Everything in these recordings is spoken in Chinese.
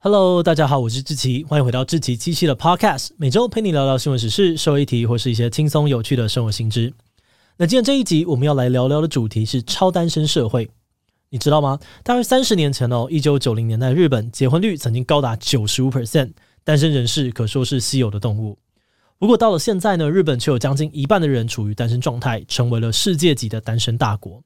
Hello，大家好，我是志奇，欢迎回到志奇七七的 Podcast，每周陪你聊聊新闻时事、社会议题或是一些轻松有趣的生活新知。那今天这一集我们要来聊聊的主题是超单身社会，你知道吗？大约三十年前哦，一九九零年代日本结婚率曾经高达九十五 percent，单身人士可说是稀有的动物。不过到了现在呢，日本却有将近一半的人处于单身状态，成为了世界级的单身大国。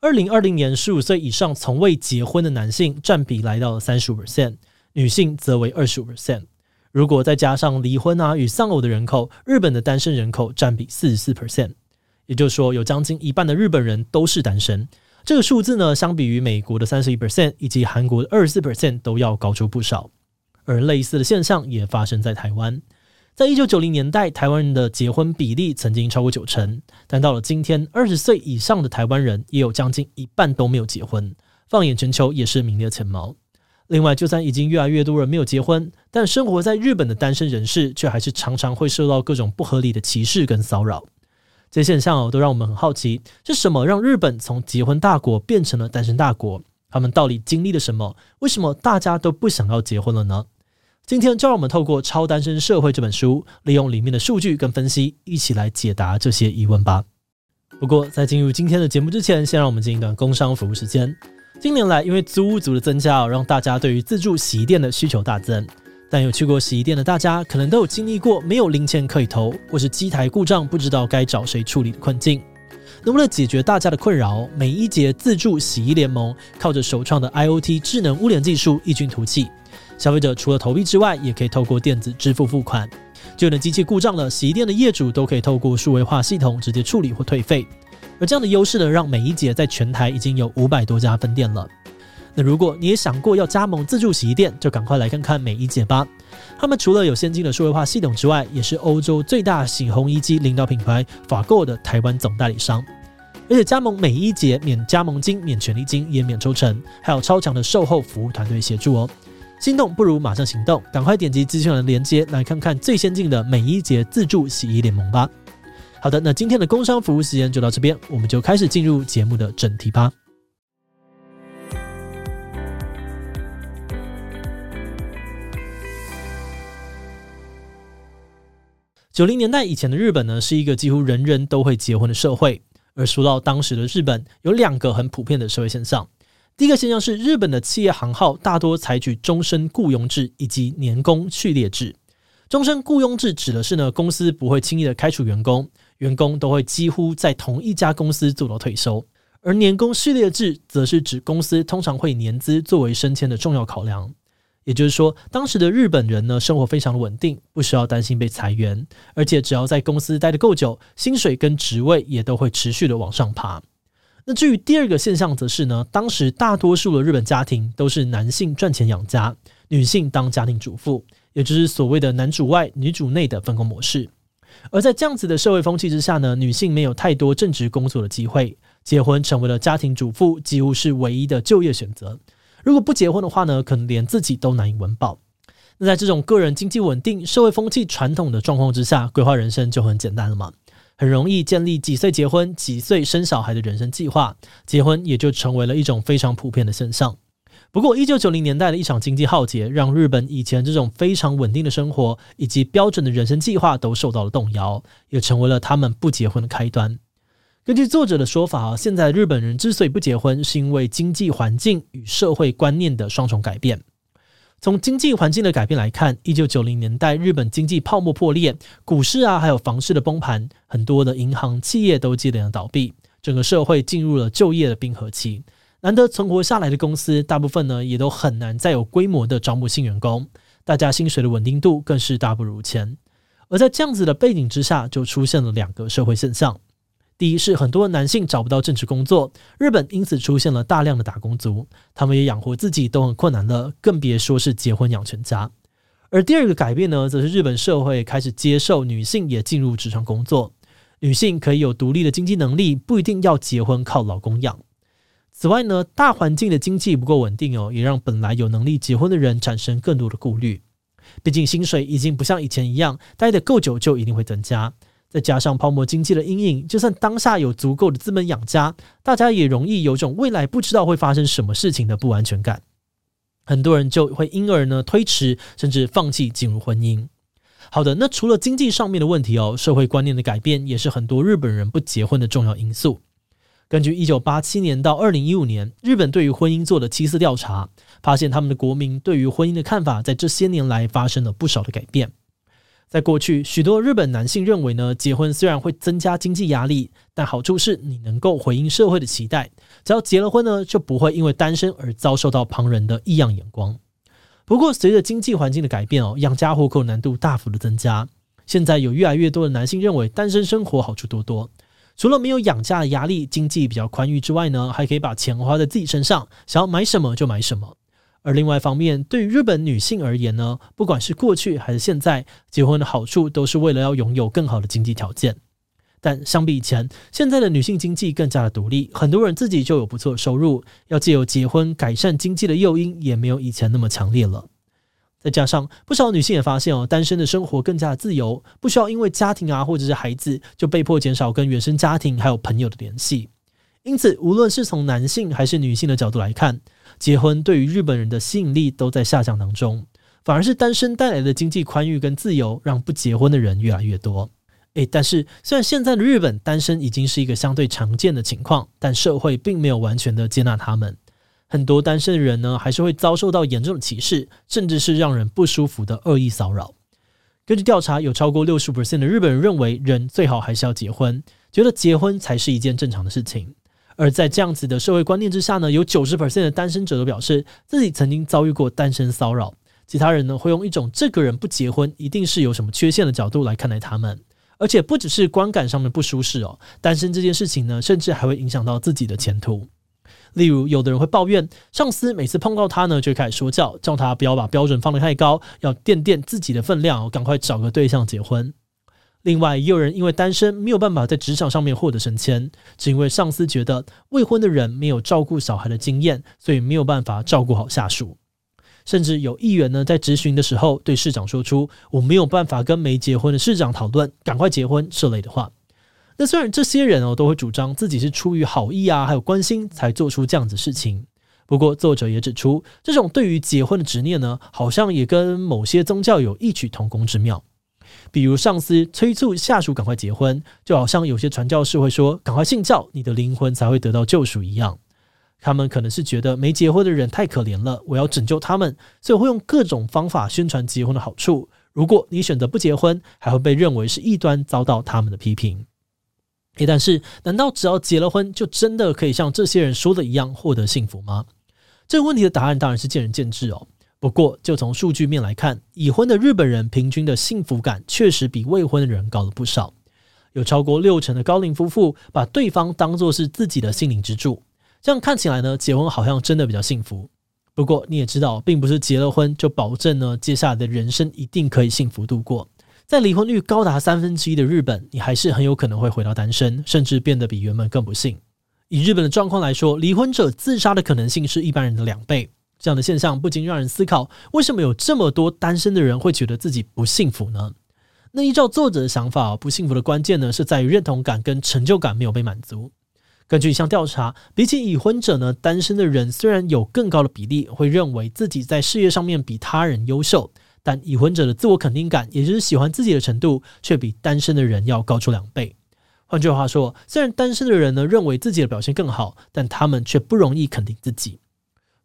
二零二零年，十五岁以上从未结婚的男性占比来到了三十五 percent。女性则为二十五 percent，如果再加上离婚啊与丧偶的人口，日本的单身人口占比四十四 percent，也就是说，有将近一半的日本人都是单身。这个数字呢，相比于美国的三十一 percent 以及韩国的二十四 percent 都要高出不少。而类似的现象也发生在台湾，在一九九零年代，台湾人的结婚比例曾经超过九成，但到了今天，二十岁以上的台湾人也有将近一半都没有结婚，放眼全球也是名列前茅。另外，就算已经越来越多人没有结婚，但生活在日本的单身人士却还是常常会受到各种不合理的歧视跟骚扰。这些现象哦，都让我们很好奇，是什么让日本从结婚大国变成了单身大国？他们到底经历了什么？为什么大家都不想要结婚了呢？今天就让我们透过《超单身社会》这本书，利用里面的数据跟分析，一起来解答这些疑问吧。不过，在进入今天的节目之前，先让我们进一段工商服务时间。近年来，因为租屋族的增加，让大家对于自助洗衣店的需求大增。但有去过洗衣店的大家，可能都有经历过没有零钱可以投，或是机台故障不知道该找谁处理的困境。那为了解决大家的困扰，美伊洁自助洗衣联盟靠着首创的 IoT 智能物联技术异军突起。消费者除了投币之外，也可以透过电子支付付款。就连机器故障了，洗衣店的业主都可以透过数位化系统直接处理或退费。而这样的优势呢，让美伊洁在全台已经有五百多家分店了。那如果你也想过要加盟自助洗衣店，就赶快来看看美伊洁吧。他们除了有先进的数位化系统之外，也是欧洲最大洗烘衣机领导品牌法购的台湾总代理商。而且加盟美伊洁免加盟金、免权利金，也免抽成，还有超强的售后服务团队协助哦。心动不如马上行动，赶快点击资讯栏的链接来看看最先进的美伊洁自助洗衣联盟吧。好的，那今天的工商服务时间就到这边，我们就开始进入节目的正题吧。九零年代以前的日本呢，是一个几乎人人都会结婚的社会。而说到当时的日本，有两个很普遍的社会现象。第一个现象是，日本的企业行号大多采取终身雇佣制以及年功序列制。终身雇佣制指的是呢，公司不会轻易的开除员工。员工都会几乎在同一家公司做到退休，而年功序列制则是指公司通常会年资作为升迁的重要考量。也就是说，当时的日本人呢，生活非常稳定，不需要担心被裁员，而且只要在公司待得够久，薪水跟职位也都会持续的往上爬。那至于第二个现象，则是呢，当时大多数的日本家庭都是男性赚钱养家，女性当家庭主妇，也就是所谓的男主外女主内的分工模式。而在这样子的社会风气之下呢，女性没有太多正职工作的机会，结婚成为了家庭主妇几乎是唯一的就业选择。如果不结婚的话呢，可能连自己都难以温饱。那在这种个人经济稳定、社会风气传统的状况之下，规划人生就很简单了嘛，很容易建立几岁结婚、几岁生小孩的人生计划，结婚也就成为了一种非常普遍的现象。不过，一九九零年代的一场经济浩劫，让日本以前这种非常稳定的生活以及标准的人生计划都受到了动摇，也成为了他们不结婚的开端。根据作者的说法啊，现在日本人之所以不结婚，是因为经济环境与社会观念的双重改变。从经济环境的改变来看，一九九零年代日本经济泡沫破裂，股市啊还有房市的崩盘，很多的银行企业都接连倒闭，整个社会进入了就业的冰河期。难得存活下来的公司，大部分呢也都很难再有规模的招募新员工，大家薪水的稳定度更是大不如前。而在这样子的背景之下，就出现了两个社会现象：第一是很多男性找不到正职工作，日本因此出现了大量的打工族，他们也养活自己都很困难了，更别说是结婚养全家。而第二个改变呢，则是日本社会开始接受女性也进入职场工作，女性可以有独立的经济能力，不一定要结婚靠老公养。此外呢，大环境的经济不够稳定哦，也让本来有能力结婚的人产生更多的顾虑。毕竟薪水已经不像以前一样，待得够久就一定会增加。再加上泡沫经济的阴影，就算当下有足够的资本养家，大家也容易有种未来不知道会发生什么事情的不安全感。很多人就会因而呢推迟甚至放弃进入婚姻。好的，那除了经济上面的问题哦，社会观念的改变也是很多日本人不结婚的重要因素。根据一九八七年到二零一五年日本对于婚姻做的七次调查，发现他们的国民对于婚姻的看法在这些年来发生了不少的改变。在过去，许多日本男性认为呢，结婚虽然会增加经济压力，但好处是你能够回应社会的期待，只要结了婚呢，就不会因为单身而遭受到旁人的异样眼光。不过，随着经济环境的改变哦，养家糊口难度大幅的增加。现在有越来越多的男性认为单身生活好处多多，除了没有养家的压力，经济比较宽裕之外呢，还可以把钱花在自己身上，想要买什么就买什么。而另外一方面，对于日本女性而言呢，不管是过去还是现在，结婚的好处都是为了要拥有更好的经济条件。但相比以前，现在的女性经济更加的独立，很多人自己就有不错的收入，要借由结婚改善经济的诱因也没有以前那么强烈了。再加上不少女性也发现哦，单身的生活更加的自由，不需要因为家庭啊或者是孩子就被迫减少跟原生家庭还有朋友的联系。因此，无论是从男性还是女性的角度来看，结婚对于日本人的吸引力都在下降当中，反而是单身带来的经济宽裕跟自由，让不结婚的人越来越多。诶，但是虽然现在的日本单身已经是一个相对常见的情况，但社会并没有完全的接纳他们。很多单身的人呢，还是会遭受到严重的歧视，甚至是让人不舒服的恶意骚扰。根据调查，有超过六十 percent 的日本人认为，人最好还是要结婚，觉得结婚才是一件正常的事情。而在这样子的社会观念之下呢，有九十 percent 的单身者都表示自己曾经遭遇过单身骚扰。其他人呢，会用一种这个人不结婚一定是有什么缺陷的角度来看待他们。而且不只是观感上面不舒适哦，单身这件事情呢，甚至还会影响到自己的前途。例如，有的人会抱怨上司每次碰到他呢，就开始说教，叫他不要把标准放得太高，要垫垫自己的分量，赶快找个对象结婚。另外，也有人因为单身没有办法在职场上面获得升迁，只因为上司觉得未婚的人没有照顾小孩的经验，所以没有办法照顾好下属。甚至有议员呢，在质询的时候对市长说出“我没有办法跟没结婚的市长讨论，赶快结婚”这类的话。那虽然这些人哦都会主张自己是出于好意啊，还有关心才做出这样子事情，不过作者也指出，这种对于结婚的执念呢，好像也跟某些宗教有异曲同工之妙。比如上司催促下属赶快结婚，就好像有些传教士会说“赶快信教，你的灵魂才会得到救赎”一样。他们可能是觉得没结婚的人太可怜了，我要拯救他们，所以会用各种方法宣传结婚的好处。如果你选择不结婚，还会被认为是异端，遭到他们的批评。诶，但是，难道只要结了婚，就真的可以像这些人说的一样获得幸福吗？这个问题的答案当然是见仁见智哦。不过，就从数据面来看，已婚的日本人平均的幸福感确实比未婚的人高了不少。有超过六成的高龄夫妇把对方当作是自己的心灵支柱，这样看起来呢，结婚好像真的比较幸福。不过，你也知道，并不是结了婚就保证呢，接下来的人生一定可以幸福度过。在离婚率高达三分之一的日本，你还是很有可能会回到单身，甚至变得比原本更不幸。以日本的状况来说，离婚者自杀的可能性是一般人的两倍。这样的现象不禁让人思考：为什么有这么多单身的人会觉得自己不幸福呢？那依照作者的想法，不幸福的关键呢，是在于认同感跟成就感没有被满足。根据一项调查，比起已婚者呢，单身的人虽然有更高的比例会认为自己在事业上面比他人优秀。但已婚者的自我肯定感，也就是喜欢自己的程度，却比单身的人要高出两倍。换句话说，虽然单身的人呢认为自己的表现更好，但他们却不容易肯定自己。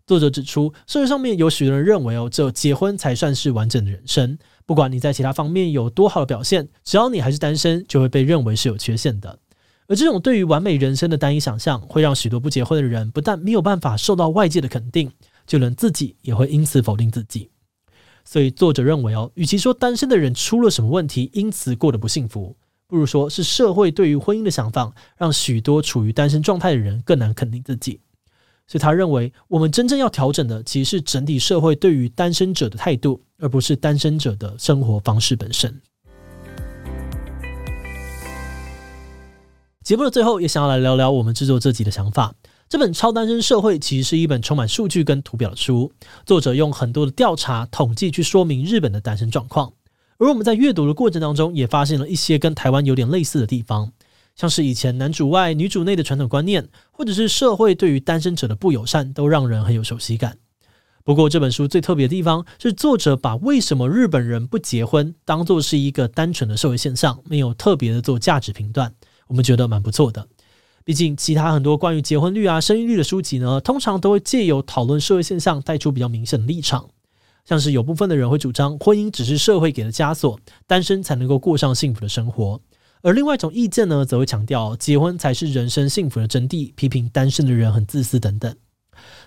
作者指出，社会上面有许多人认为哦，只有结婚才算是完整的人生。不管你在其他方面有多好的表现，只要你还是单身，就会被认为是有缺陷的。而这种对于完美人生的单一想象，会让许多不结婚的人不但没有办法受到外界的肯定，就连自己也会因此否定自己。所以作者认为哦，与其说单身的人出了什么问题，因此过得不幸福，不如说是社会对于婚姻的想法，让许多处于单身状态的人更难肯定自己。所以他认为，我们真正要调整的，其实是整体社会对于单身者的态度，而不是单身者的生活方式本身。节目的最后，也想要来聊聊我们制作这集的想法。这本《超单身社会》其实是一本充满数据跟图表的书，作者用很多的调查统计去说明日本的单身状况。而我们在阅读的过程当中，也发现了一些跟台湾有点类似的地方，像是以前男主外女主内的传统观念，或者是社会对于单身者的不友善，都让人很有熟悉感。不过这本书最特别的地方是，作者把为什么日本人不结婚当做是一个单纯的社会现象，没有特别的做价值评断，我们觉得蛮不错的。毕竟其他很多关于结婚率啊、生育率的书籍呢，通常都会借由讨论社会现象，带出比较明显的立场。像是有部分的人会主张婚姻只是社会给的枷锁，单身才能够过上幸福的生活；而另外一种意见呢，则会强调结婚才是人生幸福的真谛，批评单身的人很自私等等。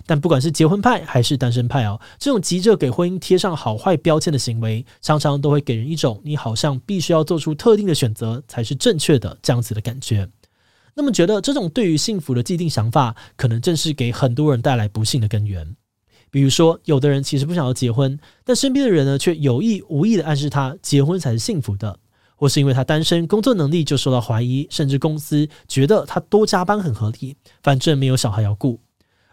但不管是结婚派还是单身派哦，这种急着给婚姻贴上好坏标签的行为，常常都会给人一种你好像必须要做出特定的选择才是正确的这样子的感觉。那么，觉得这种对于幸福的既定想法，可能正是给很多人带来不幸的根源。比如说，有的人其实不想要结婚，但身边的人呢，却有意无意的暗示他结婚才是幸福的，或是因为他单身，工作能力就受到怀疑，甚至公司觉得他多加班很合理，反正没有小孩要顾。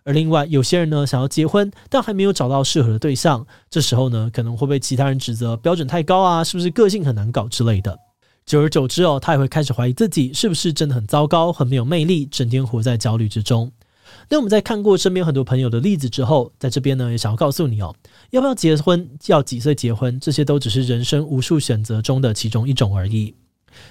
而另外有些人呢，想要结婚，但还没有找到适合的对象，这时候呢，可能会被其他人指责标准太高啊，是不是个性很难搞之类的。久而久之哦，他也会开始怀疑自己是不是真的很糟糕，很没有魅力，整天活在焦虑之中。那我们在看过身边很多朋友的例子之后，在这边呢也想要告诉你哦，要不要结婚，要几岁结婚，这些都只是人生无数选择中的其中一种而已。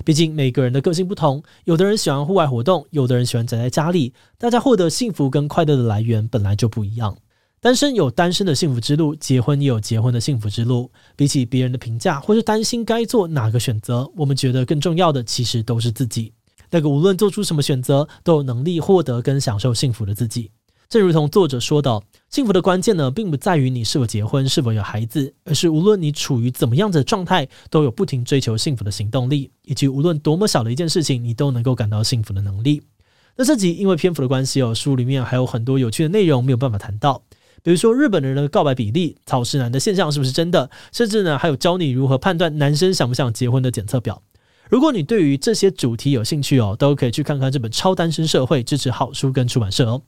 毕竟每个人的个性不同，有的人喜欢户外活动，有的人喜欢宅在家里，大家获得幸福跟快乐的来源本来就不一样。单身有单身的幸福之路，结婚也有结婚的幸福之路。比起别人的评价或是担心该做哪个选择，我们觉得更重要的其实都是自己。那个无论做出什么选择，都有能力获得跟享受幸福的自己。正如同作者说的，幸福的关键呢，并不在于你是否结婚、是否有孩子，而是无论你处于怎么样子的状态，都有不停追求幸福的行动力，以及无论多么小的一件事情，你都能够感到幸福的能力。那这集因为篇幅的关系哦，书里面还有很多有趣的内容没有办法谈到，比如说日本人的告白比例、草食男的现象是不是真的，甚至呢还有教你如何判断男生想不想结婚的检测表。如果你对于这些主题有兴趣哦，都可以去看看这本《超单身社会》，支持好书跟出版社哦。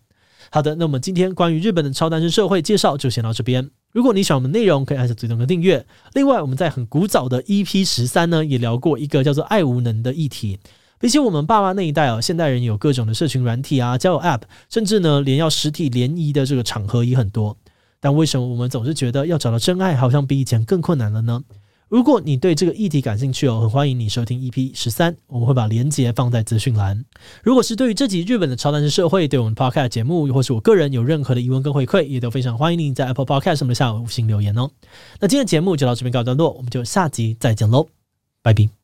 好的，那我们今天关于日本的超单身社会介绍就先到这边。如果你喜欢我们内容，可以按下追踪跟订阅。另外，我们在很古早的 EP 十三呢，也聊过一个叫做“爱无能”的议题。比起我们爸妈那一代哦，现代人有各种的社群软体啊、交友 App，甚至呢，连要实体联谊的这个场合也很多。但为什么我们总是觉得要找到真爱，好像比以前更困难了呢？如果你对这个议题感兴趣哦，很欢迎你收听 EP 十三，我们会把连结放在资讯栏。如果是对于这集日本的超单身社会，对我们 Podcast 节目，又或是我个人有任何的疑问跟回馈，也都非常欢迎你在 Apple Podcast 上面下五星留言哦。那今天的节目就到这边告一段落，我们就下集再见喽，拜拜。